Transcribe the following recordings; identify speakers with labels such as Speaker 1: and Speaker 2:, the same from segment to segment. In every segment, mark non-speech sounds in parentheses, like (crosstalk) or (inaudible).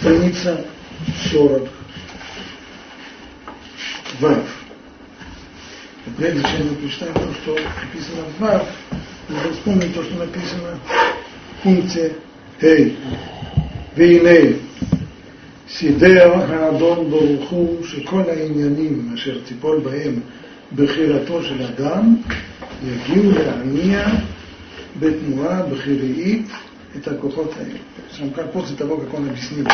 Speaker 1: страница 40. Вав. Прежде чем мы прочитаем то, что написано в Вав, нужно вспомнить то, что написано в пункте Хей. והנה סידר האדון ברוך הוא שכל העניינים אשר תיפול בהם בחירתו של אדם יגיעו להניע בתנועה בחיראית Итак, вот, вот э, после того, как он объяснил,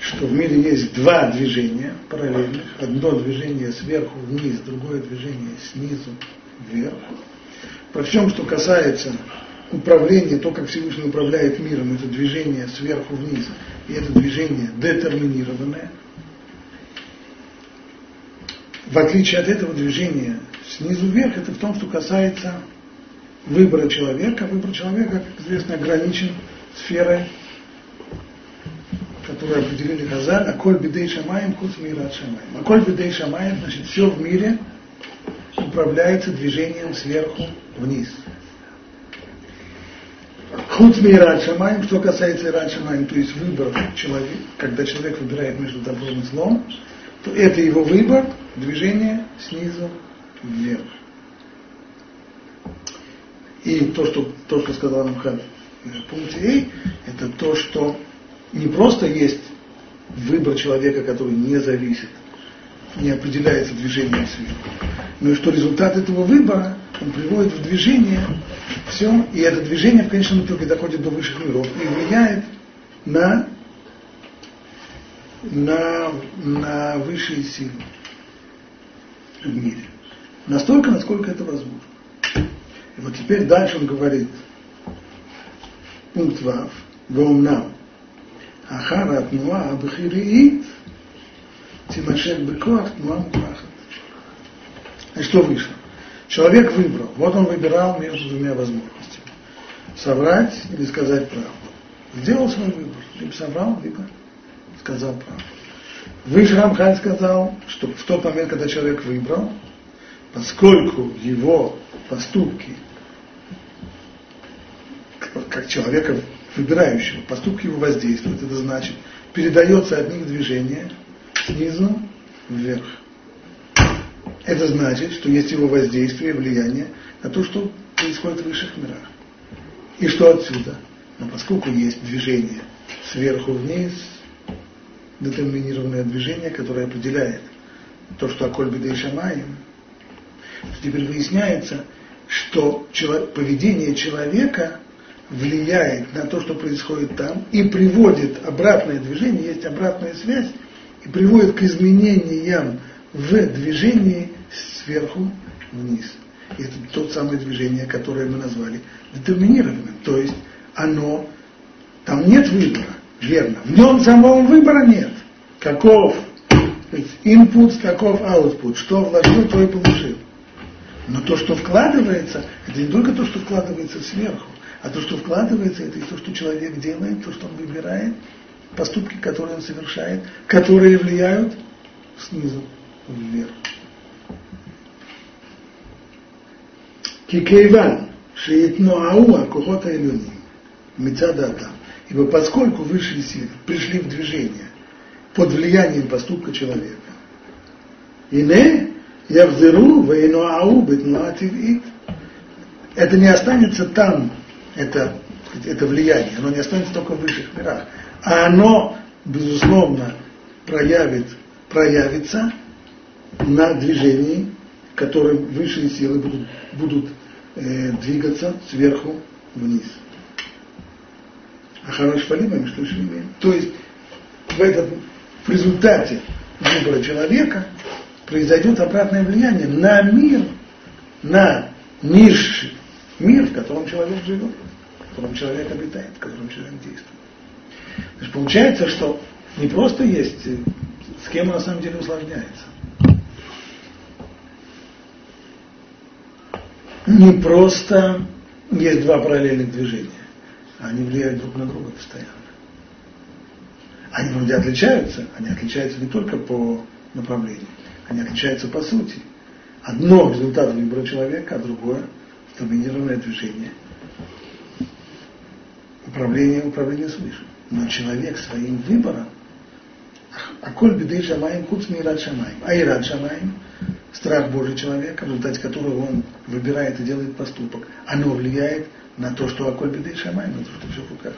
Speaker 1: что в мире есть два движения параллельных. Одно движение сверху вниз, другое движение снизу вверх. Про всем, что касается управления, то, как Всевышний управляет миром, это движение сверху вниз, и это движение детерминированное. В отличие от этого движения снизу вверх, это в том, что касается выбора человека. Выбор человека, как известно, ограничен сферой, которую определили Хазаль, а коль бедей шамаем, куц мира от шамаем. А коль бедей шамаем, значит, все в мире управляется движением сверху вниз. Худ мира шамаем, что касается ира шамаем, то есть выбор человека, когда человек выбирает между добром и злом, то это его выбор, движение снизу вверх. И то, что, то, что сказал Рамхан в пункте А, это то, что не просто есть выбор человека, который не зависит, не определяется движением сверху, но и что результат этого выбора, он приводит в движение все, и это движение в конечном итоге доходит до высших миров и влияет на, на, на высшие силы в мире. Настолько, насколько это возможно. И вот теперь дальше он говорит, пункт Вав, Вомнам, Ахара Тнуа Абхириит, Тимашек Бекоах Тнуа Мухахат. И что вышло? Человек выбрал, вот он выбирал между двумя возможностями. Соврать или сказать правду. Сделал свой выбор, либо соврал, либо сказал правду. Выше Рамхаль сказал, что в тот момент, когда человек выбрал, поскольку его поступки как человека выбирающего, поступки его воздействуют, это значит, передается от них движение снизу вверх. Это значит, что есть его воздействие, влияние на то, что происходит в высших мирах. И что отсюда? Но поскольку есть движение сверху вниз, детерминированное движение, которое определяет то, что Аколь Бедей Шамаем, теперь выясняется, что поведение человека влияет на то, что происходит там, и приводит обратное движение, есть обратная связь, и приводит к изменениям в движении сверху вниз. И это то самое движение, которое мы назвали детерминированным. То есть оно, там нет выбора, верно. В нем самого выбора нет. Каков input, каков output. Что вложил, то и получил. Но то, что вкладывается, это не только то, что вкладывается сверху, а то, что вкладывается, это и то, что человек делает, то, что он выбирает, поступки, которые он совершает, которые влияют снизу вверх. Кикейван, шиитноауа кухота илюним, мецадата. Ибо поскольку высшие силы пришли в движение под влиянием поступка человека, и не явзеру вейноау бетнуативит, это не останется там, это, это влияние, оно не останется только в высших мирах, а оно, безусловно, проявит, проявится на движении, которым высшие силы будут, будут э, двигаться сверху вниз. А хорош фалимами, что То есть в, этом, в результате выбора человека произойдет обратное влияние на мир, на низший мир, в котором человек живет котором человек обитает, в котором человек действует. То есть получается, что не просто есть, э, схема на самом деле усложняется. Не просто есть два параллельных движения, они влияют друг на друга постоянно. Они вроде отличаются, они отличаются не только по направлению, они отличаются по сути. Одно результат выбора человека, а другое – стабилизированное движение – управление, управление свыше. Но человек своим выбором, а коль беды шамаем, хуц мират шамаем, а и рад шамаем, страх Божий человека, в результате которого он выбирает и делает поступок, оно влияет на то, что аколь беды шамаем, на то, что все в руках.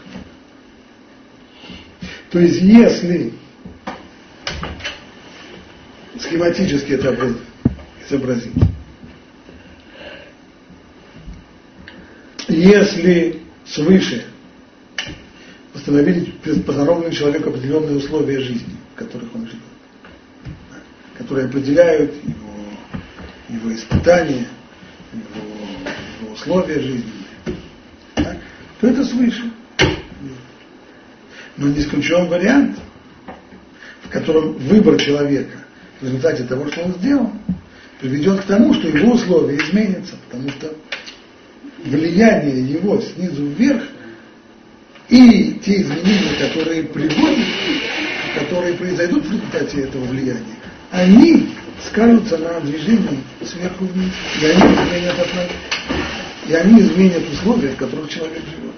Speaker 1: То есть если схематически это изобразить, если свыше установили, постановлены человеку определенные условия жизни, в которых он живет, которые определяют его, его испытания, его, его условия так, то это свыше. Но не исключен вариант, в котором выбор человека в результате того, что он сделал, приведет к тому, что его условия изменятся, потому что влияние его снизу вверх и те изменения, которые приводят, которые произойдут в результате этого влияния, они скажутся на движении сверху вниз, и они изменят отношения, и они изменят условия, в которых человек живет.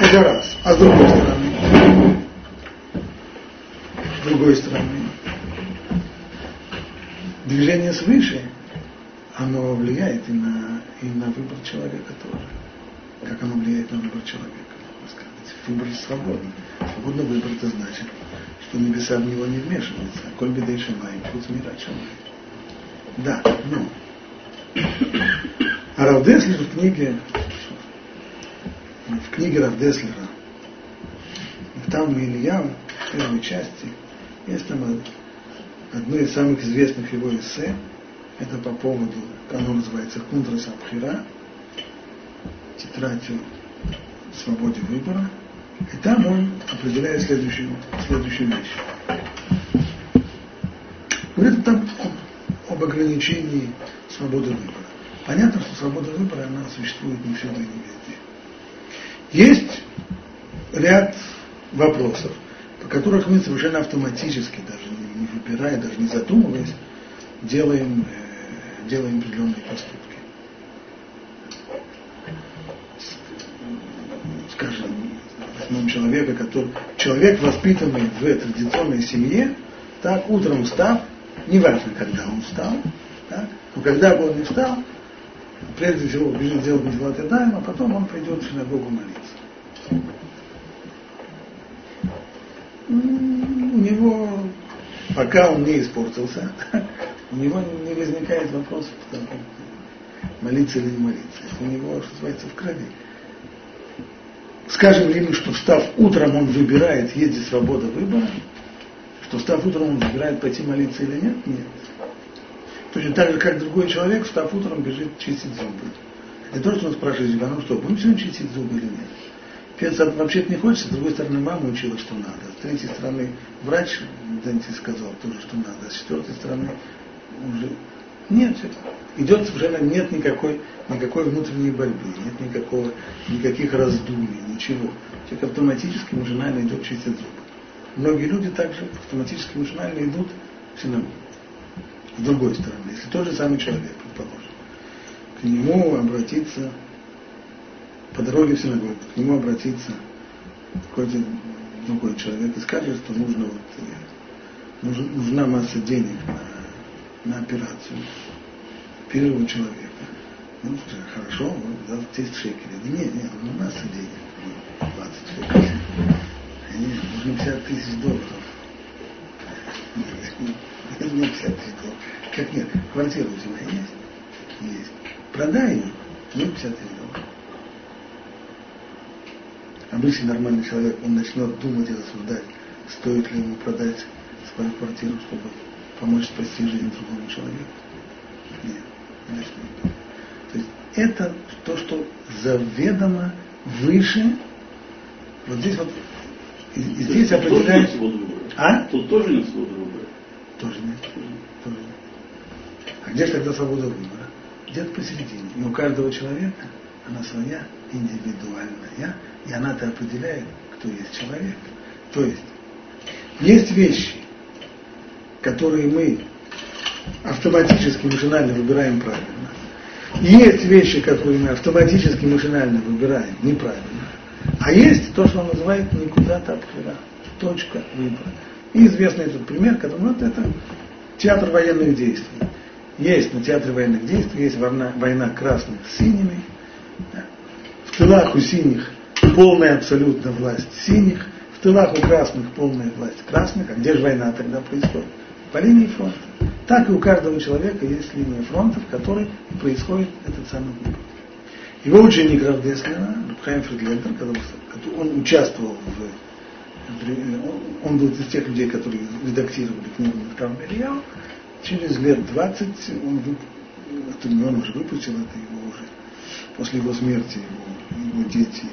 Speaker 1: Это раз. А с другой стороны, с другой стороны, движение свыше, оно влияет и на, и на выбор человека тоже. Как оно влияет на выбор человека. Выбор свободный. Свободный выбор это значит, что небеса в него не вмешиваются. Коль беда и шамай, пусть мира шамай. Да, ну. А Равдеслер в книге, в книге Равдеслера, там Илья, в первой части, есть там одно из самых известных его эссе, это по поводу, оно называется Кундра Сабхира, тетрадь о свободе выбора. И там он определяет следующую, следующую вещь. Говорит там об ограничении свободы выбора. Понятно, что свобода выбора, она существует не всюду и не везде. Есть ряд вопросов, по которых мы совершенно автоматически, даже не, не выбирая, даже не задумываясь, делаем, э, делаем определенные поступки. Скажем, возьмем человека, который, человек, воспитанный в традиционной семье, так, утром встав, неважно, когда он встал, так, но когда бы он не встал, прежде всего бежит делать Митват Ядаем, а потом он пойдет в синагогу молиться. У него, пока он не испортился, (laughs) у него не возникает вопросов, молиться или не молиться. У него, что называется, в крови. Скажем ли мы, что встав утром он выбирает, есть здесь свобода выбора, что встав утром он выбирает пойти молиться или нет? Нет. Точно так же, как другой человек, встав утром, бежит чистить зубы. Это то, что он спрашивает себя, ну что, будем сегодня чистить зубы или нет? Пец вообще-то не хочется, с другой стороны, мама учила, что надо. С третьей стороны, врач дантист сказал тоже, что надо. С четвертой стороны, уже нет, идет совершенно нет никакой, никакой внутренней борьбы, нет никакого, никаких раздумий, ничего. Человек автоматически машинально идет чистить зубы. Многие люди также автоматически машинально идут в синагогу с другой стороны, если тот же самый человек, предположим, к нему обратиться по дороге в синагогу, к нему обратиться какой-то другой человек и скажет, что нужно вот, нужна масса денег на, на операцию первого человека. Ну, хорошо, вот, да, 10 шекелей. Да нет, нет, ну масса денег, 20 шекелей. Нет, нужно 50 тысяч долларов. Нет, 50 тысяч долларов. Как нет? Квартира у тебя есть? Есть. Продай ее, ну 50 тысяч долларов. Обычный нормальный человек, он начнет думать и рассуждать, стоит ли ему продать свою квартиру, чтобы помочь спасти жизнь другому человеку. Нет, конечно нет. То есть это то, что заведомо выше. Вот здесь вот и, и здесь определяется.
Speaker 2: А? Тут тоже нет свободы выбора.
Speaker 1: Тоже нет. Тоже нет. А где же тогда свобода выбора? Где-то посередине. И у каждого человека она своя, индивидуальная, и она-то определяет, кто есть человек. То есть, есть вещи, которые мы автоматически, машинально выбираем правильно. Есть вещи, которые мы автоматически, машинально выбираем неправильно. А есть то, что он называет никуда тапхира, точка выбора. И известный этот пример, который вот это театр военных действий. Есть на театре военных действий, есть война, война красных с синими. В тылах у синих полная абсолютно власть синих, в тылах у красных полная власть красных. А где же война тогда происходит? По линии фронта. Так и у каждого человека есть линия фронта, в которой происходит этот самый выбор. Его ученик Равдеслина, Рабхайм Фридлендер, он участвовал в... Он был из тех людей, которые редактировали книгу Махтар Ильяу. Через лет 20 он, он уже выпустил это, его уже после его смерти его, его дети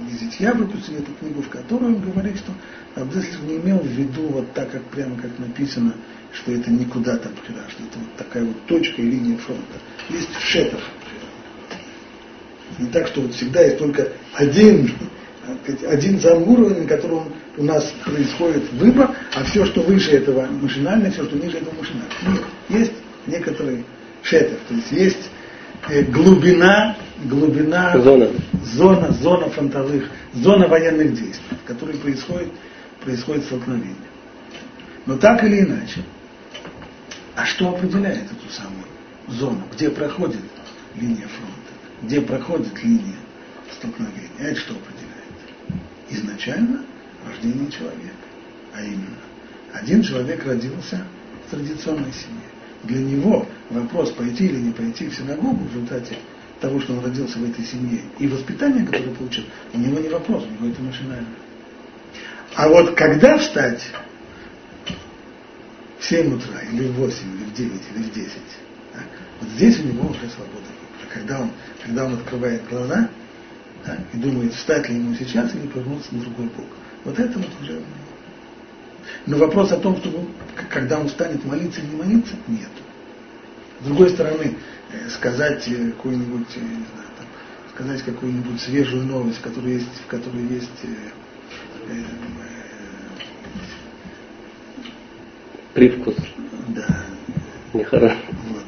Speaker 1: и зятья выпустили эту книгу, в которой он говорит, что Абдеслер не имел в виду вот так, как прямо как написано, что это никуда там вчера, что это вот такая вот точка и линия фронта. Есть шетов. Не так, что вот всегда есть только один, один сам уровень, на котором у нас происходит выбор, а все, что выше этого машинально, все, что ниже этого машинально. Нет, есть некоторые шетов, то есть есть э, глубина, глубина,
Speaker 3: зона,
Speaker 1: зона, зона фронтовых, зона военных действий, в которой происходит, происходит столкновение. Но так или иначе, а что определяет эту самую зону, где проходит линия фронта, где проходит линия столкновения? А это что определяет? Изначально рождение человека. А именно, один человек родился в традиционной семье. Для него вопрос, пойти или не пойти в синагогу в результате того, что он родился в этой семье, и воспитание, которое получил, у него не вопрос, у него это машинально. А вот когда встать в 7 утра, или в 8, или в 9, или в 10. Так? Вот здесь у него уже свобода выбора. Когда он, когда он открывает глаза так, и думает, встать ли ему сейчас или повернуться на другой бок. Вот это вот уже... Но вопрос о том, что когда он станет молиться или не молиться, нет. С другой стороны, э, сказать э, какую-нибудь, э, сказать какую-нибудь свежую новость, в которой есть, в которой есть
Speaker 3: Привкус.
Speaker 1: Да.
Speaker 3: Нехорошо.
Speaker 1: Вот.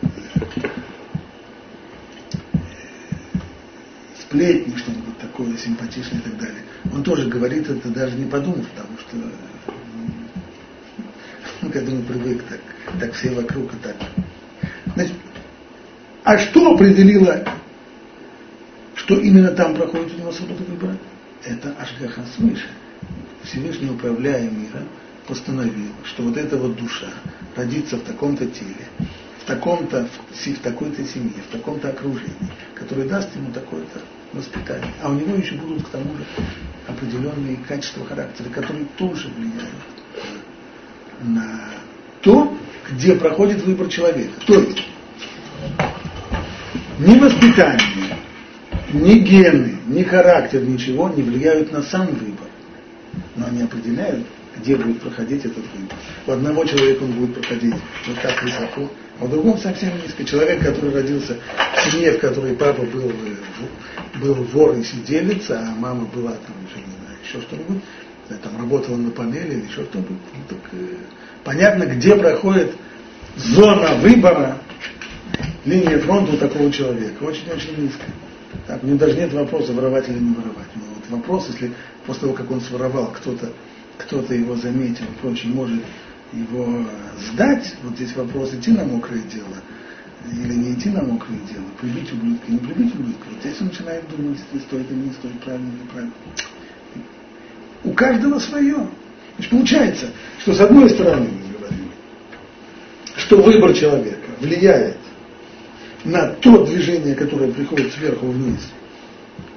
Speaker 1: Сплетни, что-нибудь такое симпатичное и так далее. Он тоже говорит это даже не подумав, потому что ну, к этому привык, так, так все вокруг и так. А что определило, что именно там проходит у него свобода выбора? Это Ашгаха свыше. Всевышний управляя миром, постановил, что вот эта вот душа родится в таком-то теле, в таком-то, в, такой-то семье, в таком-то окружении, которое даст ему такое-то воспитание. А у него еще будут к тому же определенные качества характера, которые тоже влияют на то, где проходит выбор человека. То есть ни воспитание, ни гены, ни характер, ничего не влияют на сам выбор, но они определяют где будет проходить этот выбор. У одного человека он будет проходить вот так высоко, а у другого совсем низко. Человек, который родился в семье, в которой папа был, э, был вор и сиделец, а мама была там, еще не знаю, еще что-нибудь, там работала на панели или еще что-нибудь, ну, так, э, понятно, где проходит зона выбора линии фронта у такого человека. Очень-очень низко. Так, у него даже нет вопроса, воровать или не воровать. Но вот вопрос, если после того, как он своровал, кто-то кто-то его заметил и прочее, может его сдать, вот здесь вопрос, идти на мокрое дело или не идти на мокрое дело, прибить ублюдка, не прибить ублюдка. Вот здесь он начинает думать, стоит или не стоит, правильно или неправильно. У каждого свое. Значит, получается, что с одной стороны мы говорим, что выбор человека влияет на то движение, которое приходит сверху вниз,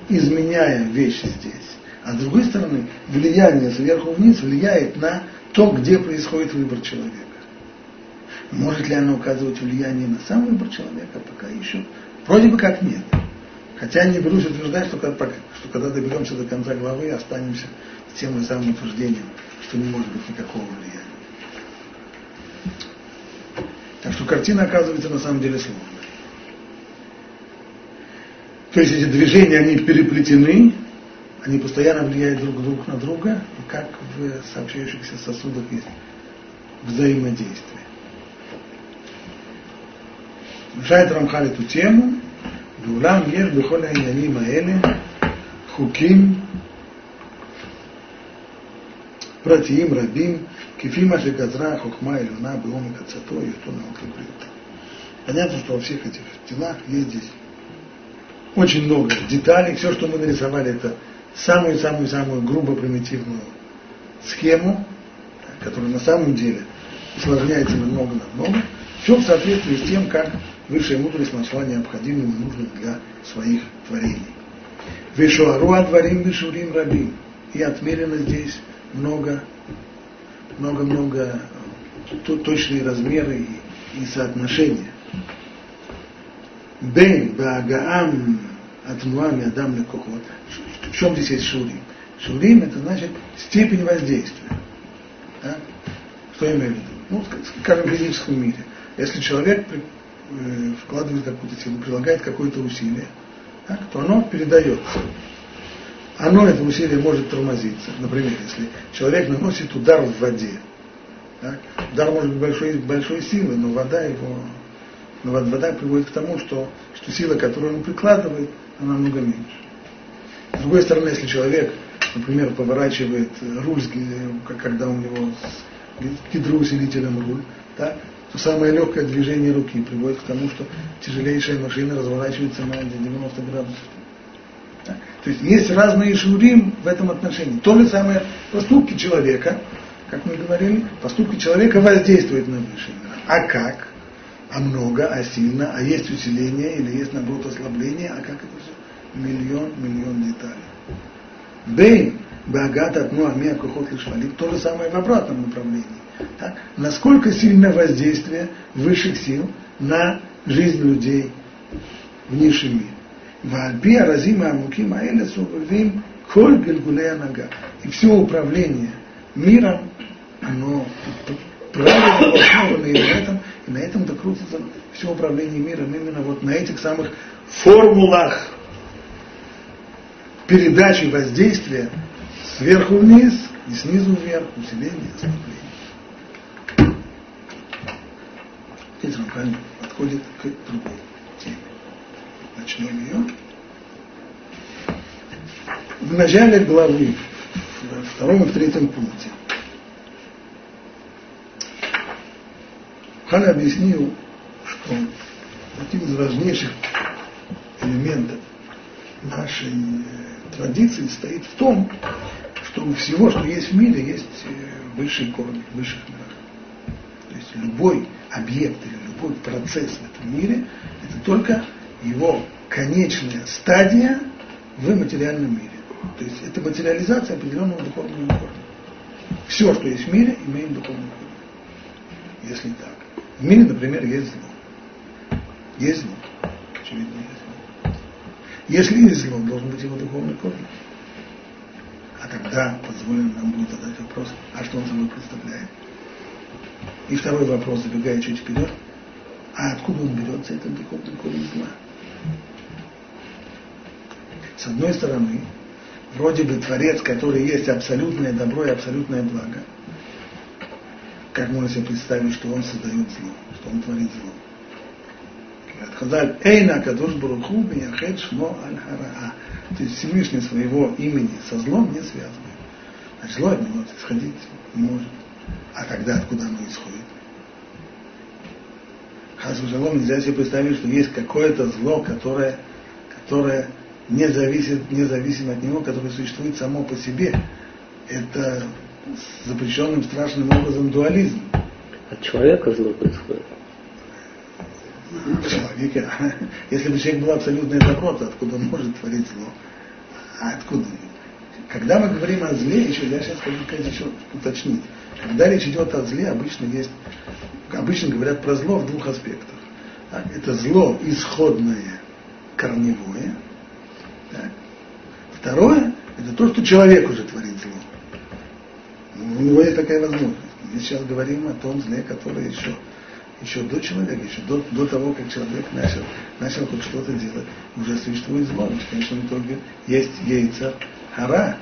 Speaker 1: изменяя вещи здесь. А с другой стороны, влияние сверху вниз влияет на то, где происходит выбор человека. Может ли оно указывать влияние на сам выбор человека? Пока еще. Вроде бы как нет. Хотя не берусь утверждать, что, что когда доберемся до конца главы, останемся с тем же самым утверждением, что не может быть никакого влияния. Так что картина оказывается на самом деле сложной. То есть эти движения, они переплетены, они постоянно влияют друг, друг на друга, и как в сообщающихся сосудах есть взаимодействие. Решает Рамхаль эту тему ואולם יש בכל העניינים האלה חוקים פרטיים רבים, כפי מה שגזרה החוכמה העליונה בעומק עצתו, היותו נאות לבריאותו. Понятно, что во всех этих делах есть здесь очень много деталей. Все, что мы нарисовали, это самую-самую-самую грубо примитивную схему, которая на самом деле усложняется намного-намного. Все в соответствии с тем, как высшая мудрость нашла необходимым и нужным для своих творений. Вишуару адварим вишурим рабим. И отмерено здесь много, много-много точные размеры и, и соотношения. Бен Багаам Атмуами Адам Лекохот. В чем здесь есть шурим? Шурим это значит степень воздействия. Да? Что я имею в виду? Ну, скажем, в физическом мире. Если человек э, вкладывает какую-то силу, прилагает какое-то усилие, так, то оно передается. Оно, это усилие, может тормозиться. Например, если человек наносит удар в воде, так, удар может быть большой, большой силы, но вода его но вода приводит к тому, что, что сила, которую он прикладывает, она намного меньше. С другой стороны, если человек, например, поворачивает руль, когда у него гидроусилителем руль, да, то самое легкое движение руки приводит к тому, что тяжелейшая машина разворачивается на 90 градусов. Да. То есть есть разные шурим в этом отношении. То же самое поступки человека, как мы говорили, поступки человека воздействуют на мир. А как? А много, а сильно, а есть усиление или есть наоборот ослабление, а как это все? Миллион, миллион деталей. Бей, Багат от Нуамия Кухот Лишвалим, то же самое в обратном направлении. Так? Насколько сильно воздействие высших сил на жизнь людей в низшем мире. Вальби Аразима Амуким Аэля Субавим Коль Гальгулея Нага. И все управление миром, оно правильно основано и на этом, и на этом докрутится все управление миром именно вот на этих самых формулах передачи воздействия сверху вниз и снизу вверх, усиление, ослабление. Здесь Рамхаль подходит к другой теме. Начнем ее. В начале главы, во втором и в третьем пункте, Хан объяснил, что один из важнейших элементов нашей э, традиции стоит в том, что у всего, что есть в мире, есть э, высшие корни, высших мирах. То есть любой объект или любой процесс в этом мире – это только его конечная стадия в материальном мире. То есть это материализация определенного духовного корня. Все, что есть в мире, имеет духовный корень. Если так. В мире, например, есть зло. Есть зло. Очевидно, есть зло. Если есть зло, должен быть его духовный корень. А тогда позволено нам будет задать вопрос, а что он собой представляет? И второй вопрос, забегая чуть вперед, а откуда он берется, этот духовный корень зла? С одной стороны, вроде бы Творец, который есть абсолютное добро и абсолютное благо – как можно себе представить, что он создает зло, что он творит зло. Хазаль Эйна Кадуш Баруху Бияхет Шмо Аль Хараа. То есть Всевышний своего имени со злом не связывает. Значит, зло от него исходить не может. А тогда откуда оно исходит? Хасу Шалом нельзя себе представить, что есть какое-то зло, которое, которое не зависит, независимо от него, которое существует само по себе. Это запрещенным страшным образом дуализм.
Speaker 3: От человека зло происходит.
Speaker 1: Человеке, если бы человек был абсолютное добро, то откуда он может творить зло? А откуда? Когда мы говорим о зле, еще я сейчас хочу еще уточнить. Когда речь идет о зле, обычно есть, обычно говорят про зло в двух аспектах. Так? Это зло исходное, корневое. Так? Второе, это то, что человек уже творит. У него есть такая возможность. Мы сейчас говорим о том зле, которое еще, еще до человека, еще до, до того, как человек начал, начал хоть что-то делать, уже существует зло. Конечно, не только есть яйца хара,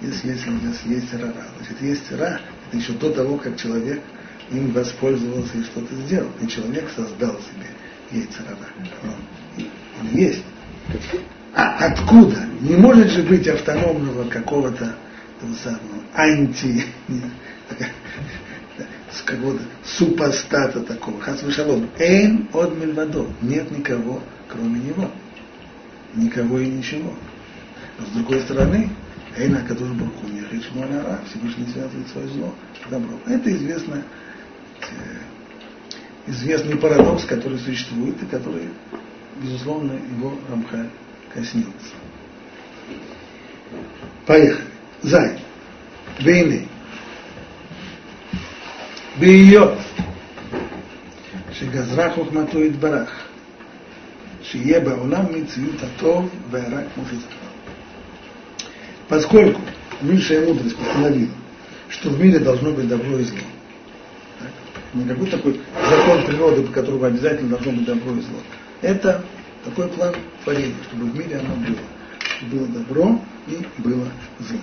Speaker 1: если, если у нас есть рара. Значит, есть ра, это еще до того, как человек им воспользовался и что-то сделал. И человек создал себе яйца рара. Он, есть. А откуда? Не может же быть автономного какого-то того самого анти с какого-то супостата такого. Хасвышалом. Эйн от мельвадо. Нет никого, кроме него. Никого и ничего. Но с другой стороны, Эйна Кадуш Барку, Ара, Всевышний связывает свое зло с добром. Это известно, э, известный парадокс, который существует и который, безусловно, его Рамхаль коснется. Поехали. Зай. Вейны. בהיות שגזרה חוכמתו יתברך, שיהיה בעולם מציאות הטוב והרע כמו שזכר. Поскольку высшая мудрость постановила, что в мире должно быть добро и зло, так? не какой такой закон природы, по которому обязательно должно быть добро и зло. Это такой план творения, чтобы в мире оно было. Было добро и было зло.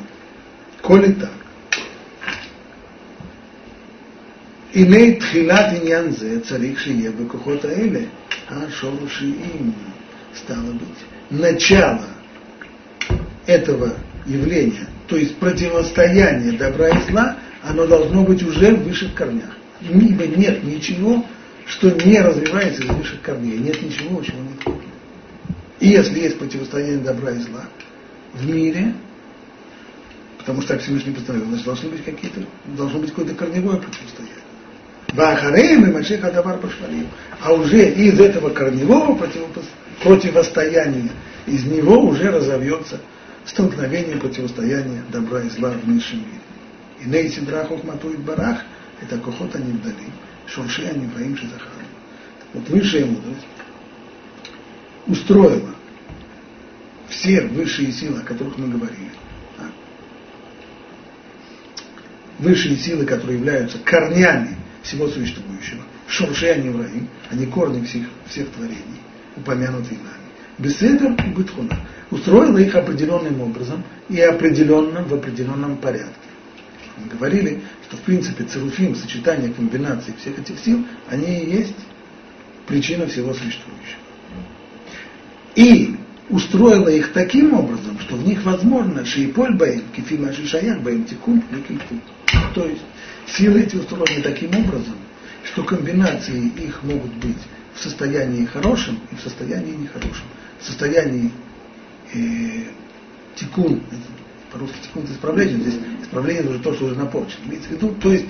Speaker 1: Коли так, הנה תחילת עניין זה צריך שיהיה בכוחות האלה, השורשיים, стало быть. Начало этого явления, то есть противостояние добра и зла, оно должно быть уже в высших корнях. Ибо нет ничего, что не развивается из высших корней. Нет ничего, чего нет И если есть противостояние добра и зла в мире, потому что так Всевышний постановил, значит, должны быть какие-то, должно быть какое-то корневое противостояние. Бахареем и Машех Адавар Башварим. А уже из этого корневого противостояния, из него уже разовьется столкновение, противостояние добра и зла в низшем мире. И нейси драхов матует барах, это кохот они вдали, шурши они воим шизахар. Вот высшая мудрость устроила все высшие силы, о которых мы говорили. Высшие силы, которые являются корнями всего существующего. Шуршей Анивраим, они корни всех, всех творений, упомянутые нами. Беседер и Бетхуна устроила их определенным образом и определенным в определенном порядке. Мы говорили, что в принципе церуфим, сочетание комбинаций всех этих сил, они и есть причина всего существующего. И устроила их таким образом, что в них возможно шииполь баим, кефима шишаях баим тикун То есть Силы эти устроены таким образом, что комбинации их могут быть в состоянии хорошем и в состоянии нехорошем. В состоянии э, тикун, по-русски тикун это исправление, здесь исправление уже то, что уже напорчено. Имеется в виду, то есть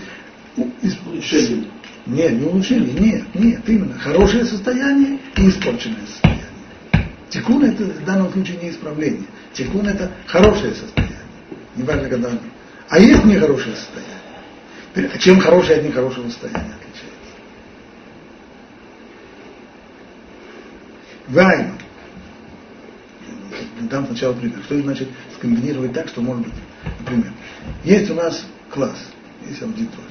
Speaker 1: улучшение. Нет, не улучшение, нет, нет, именно хорошее состояние и испорченное состояние. Тикун это в данном случае не исправление. Тикун это хорошее состояние. Не важно, когда оно. А есть нехорошее состояние. А чем хорошее от нехорошего состояния отличается? Вайн. Дам сначала пример. Что значит скомбинировать так, что может быть, например, есть у нас класс, есть аудитория.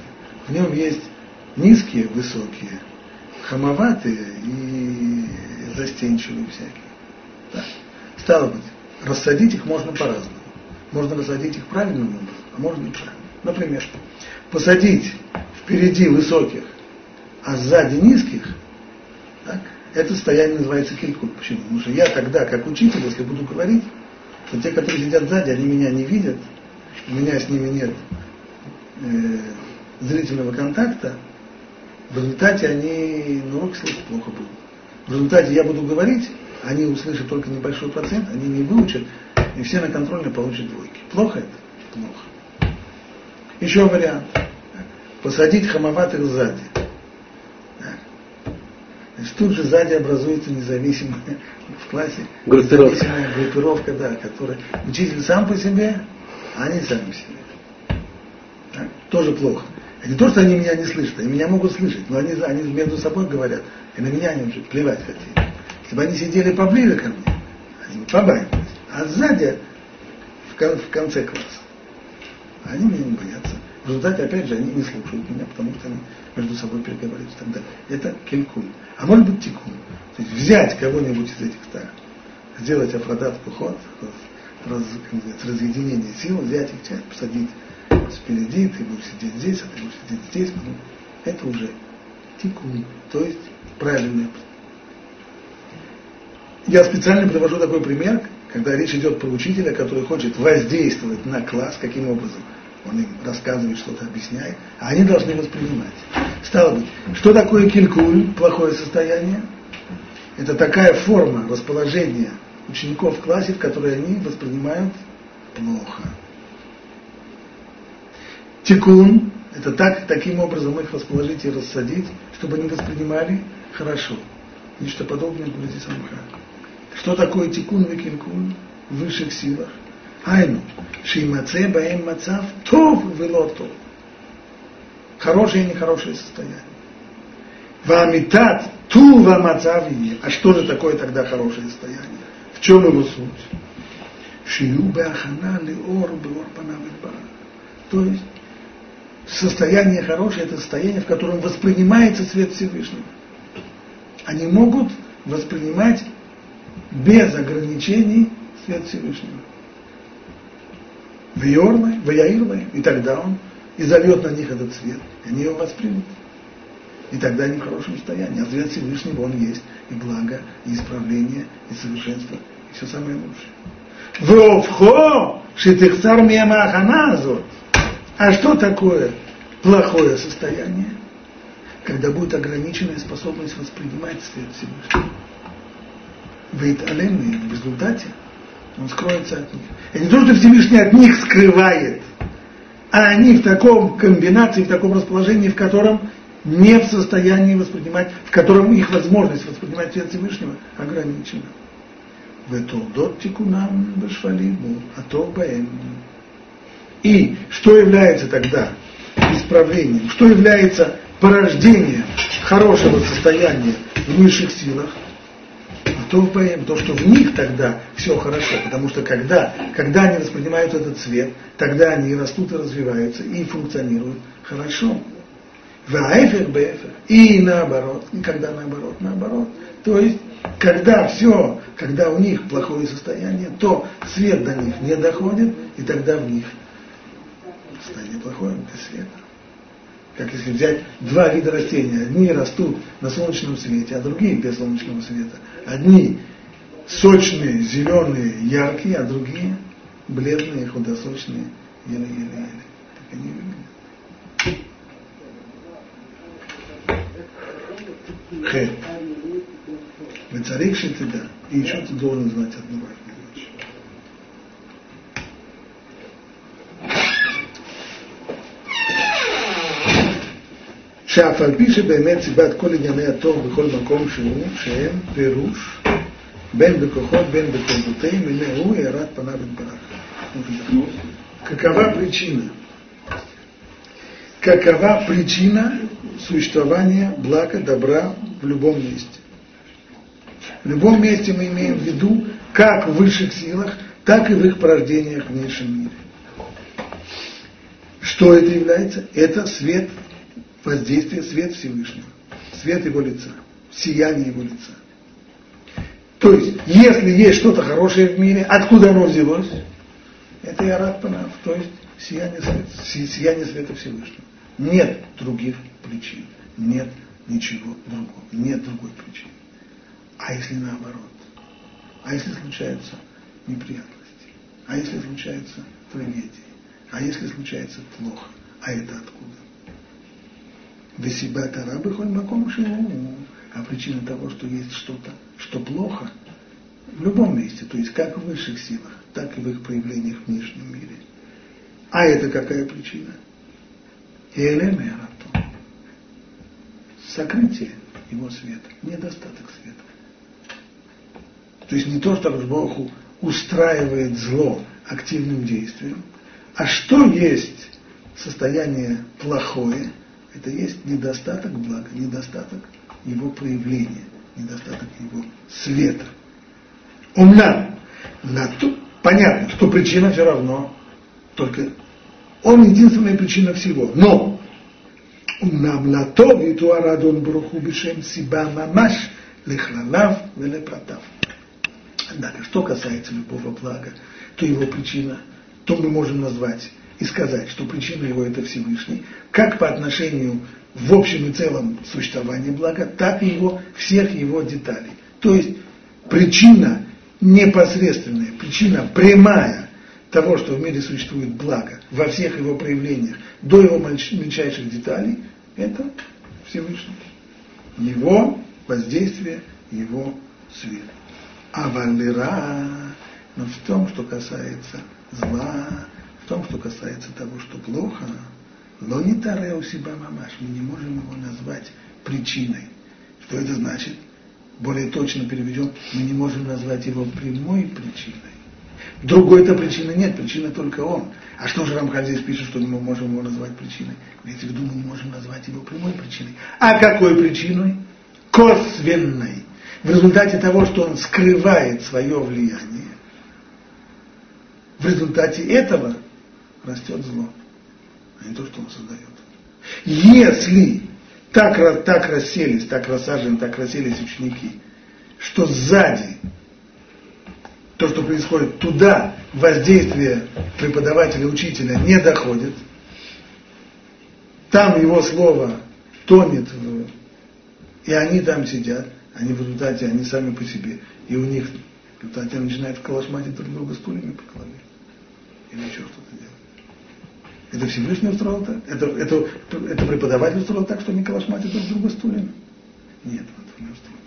Speaker 1: В нем есть низкие, высокие, хамоватые и застенчивые всякие. Да. Стало быть, рассадить их можно по-разному. Можно рассадить их правильным образом, а можно неправильно. Например, посадить впереди высоких, а сзади низких, так, это состояние называется килькут. Почему? Потому что я тогда, как учитель, если буду говорить, то те, которые сидят сзади, они меня не видят, у меня с ними нет э, зрительного контакта, в результате они, ну, урок слышать плохо будут. В результате я буду говорить, они услышат только небольшой процент, они не выучат, и все на контрольно получат двойки. Плохо это? Плохо. Еще вариант. Посадить хамоватых сзади. Значит, тут же сзади образуется независимая в классе группировка. независимая группировка, да, которая учитель сам по себе, а они сами по себе. Так? Тоже плохо. Не то, что они меня не слышат, они меня могут слышать, но они, они между собой говорят, и на меня они уже плевать хотели. Если бы они сидели поближе ко мне, они бы побаивались. А сзади, в конце класса, они меня не боятся. В результате, опять же, они не слушают меня, потому что они между собой переговариваются и так далее. Это келькун. А может быть тикун. То есть взять кого-нибудь из этих так, сделать афрадат ход, раз, разъединение сил, взять их часть, посадить впереди, ты будешь сидеть здесь, а ты будешь сидеть здесь. Потом. Это уже тикун, то есть правильное. Я специально привожу такой пример, когда речь идет про учителя, который хочет воздействовать на класс, каким образом он им рассказывает, что-то объясняет, а они должны воспринимать. Стало быть, что такое килькуль, плохое состояние? Это такая форма расположения учеников в классе, в которой они воспринимают плохо. Тикун – это так, таким образом их расположить и рассадить, чтобы они воспринимали хорошо. Нечто подобное будет здесь Амха. Что такое тикун викинкун в высших силах? Айну, шеймаце баэм мацав тов велотов. Хорошее и нехорошее состояние. Вамитат тува мацавие. А что же такое тогда хорошее состояние? В чем его суть? Шию беахана леор беор То есть состояние хорошее, это состояние, в котором воспринимается свет Всевышнего. Они могут воспринимать без ограничений свет Всевышнего. В Йорлы, в Яирлы, и тогда он и зальет на них этот свет, и они его воспримут. И тогда они в хорошем состоянии. А свет Всевышнего он есть. И благо, и исправление, и совершенство, и все самое лучшее. Вовхо, шитыхцар миямаханазот. А что такое плохое состояние? Когда будет ограниченная способность воспринимать свет Всевышнего. Вейталемный в результате он скроется от них. И не то, что Всевышний от них скрывает, а они в таком комбинации, в таком расположении, в котором не в состоянии воспринимать, в котором их возможность воспринимать свет Всевышнего ограничена. В эту тикунам башвалиму, а то. И что является тогда исправлением, что является порождением хорошего состояния в высших силах, то то, что в них тогда все хорошо, потому что когда, когда они воспринимают этот цвет, тогда они растут и развиваются и функционируют хорошо. Ваэфер бэфер. И наоборот, и когда наоборот, наоборот. То есть, когда все, когда у них плохое состояние, то свет до них не доходит, и тогда в них состояние плохое, без света. Как если взять два вида растения. Одни растут на солнечном свете, а другие без солнечного света. Одни сочные, зеленые, яркие, а другие бледные, худосочные, еле-еле-еле. Так они выглядят. Хэ. Вы царик да. И еще ты должен знать одну важную вещь. שאף על פי שבאמת סיבת כל ענייני הטוב בכל מקום שהוא, שהם פירוש בין בכוחות בין בתולדותיהם, הנה הוא הארת פניו יתברך. Какова причина? Какова причина существования блага, добра в любом месте? В любом месте мы имеем в виду как в высших силах, так и в их порождениях в внешнем мире. Что это является? Это свет воздействие свет Всевышнего, свет его лица, сияние его лица. То есть, если есть что-то хорошее в мире, откуда оно взялось? Это Ярат Панав, то есть сияние света, сияние света Всевышнего. Нет других причин, нет ничего другого, нет другой причины. А если наоборот? А если случаются неприятности? А если случаются трагедии? А если случается плохо? А это откуда? Весиба тарабы хоть маком а причина того, что есть что-то, что плохо, в любом месте, то есть как в высших силах, так и в их проявлениях в внешнем мире. А это какая причина? Элемерато. Сокрытие его света, недостаток света. То есть не то, что Богу устраивает зло активным действием, а что есть состояние плохое – это есть недостаток блага, недостаток его проявления, недостаток его света. Умна. На ту, понятно, что причина все равно, только он единственная причина всего. Но умнам на то витуарадон бруху бишем сиба мамаш лихлалав велепратав. Однако, что касается любого блага, то его причина, то мы можем назвать и сказать, что причина его это Всевышний, как по отношению в общем и целом существования блага, так и его, всех его деталей. То есть причина непосредственная, причина прямая того, что в мире существует благо во всех его проявлениях, до его мельчайших деталей, это Всевышний. Его воздействие, его свет. А валера, но в том, что касается зла, том, что касается того, что плохо, но не таре у себя мамаш, мы не можем его назвать причиной. Что это значит? Более точно переведем, мы не можем назвать его прямой причиной. Другой-то причины нет, причина только он. А что же Рамхаль здесь пишет, что мы можем его назвать причиной? Имеется в виду, мы можем назвать его прямой причиной. А какой причиной? Косвенной. В результате того, что он скрывает свое влияние, в результате этого растет зло, а не то, что он создает. Если так, так расселись, так рассажены, так расселись ученики, что сзади то, что происходит туда, воздействие преподавателя, учителя не доходит, там его слово тонет, и они там сидят, они в результате, они сами по себе, и у них в результате начинают калашматить друг друга стульями по голове, или еще что-то делать. Это Всевышний устроил так? Это, это, это преподаватель устроил так, что они калашматят друг друга стульями? Нет, этого не устроил.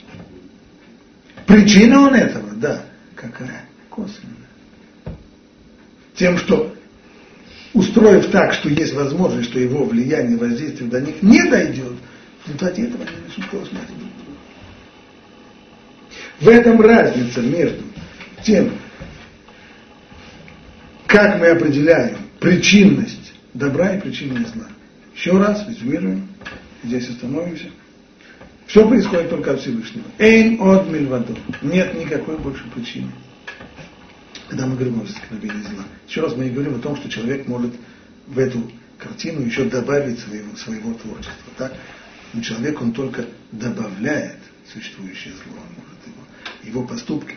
Speaker 1: Причина он этого, да. Какая? Косвенная. Тем, что устроив так, что есть возможность, что его влияние, воздействие до них не дойдет, в результате этого они начнут калашматить. В этом разница между тем, как мы определяем причинность добра и причины зла. Еще раз резюмируем, здесь остановимся. Все происходит только от Всевышнего. Эйн от мильваду. Нет никакой больше причины. Когда мы говорим о возникновении зла. Еще раз мы не говорим о том, что человек может в эту картину еще добавить своего, своего творчества. Так? Но человек, он только добавляет существующее зло. Он может его, его поступки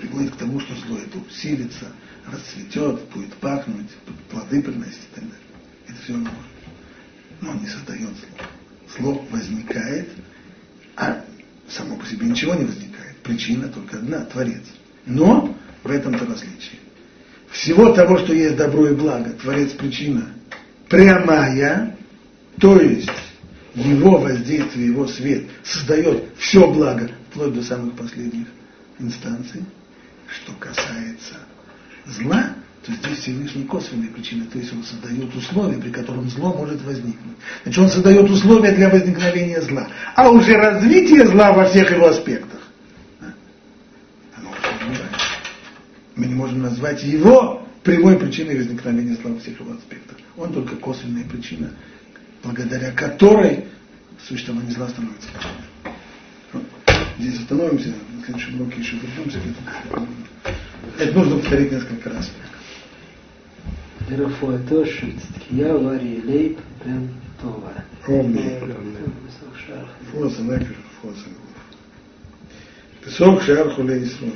Speaker 1: приводят к тому, что зло это усилится, расцветет, будет пахнуть, плоды приносить и так далее. Это все. Но не создает зло. Зло возникает, а само по себе ничего не возникает. Причина только одна, Творец. Но в этом-то различие. Всего того, что есть добро и благо, Творец причина прямая, то есть его воздействие, его свет создает все благо, вплоть до самых последних инстанций. Что касается зла, то здесь Всевышний косвенная причина, то есть он создает условия, при котором зло может возникнуть. Значит, он создает условия для возникновения зла. А уже развитие зла во всех его аспектах, оно Мы не можем назвать его прямой причиной возникновения зла во всех его аспектах. Он только косвенная причина, благодаря которой существование зла становится возможным. Здесь остановимся, на следующем уроке еще вернемся к этому. Это нужно повторить несколько раз.
Speaker 3: Мерафуато шицткия вари лейб прям това.
Speaker 1: Помни. Фоса, накажу, фоса. Песок шар хулей исмой.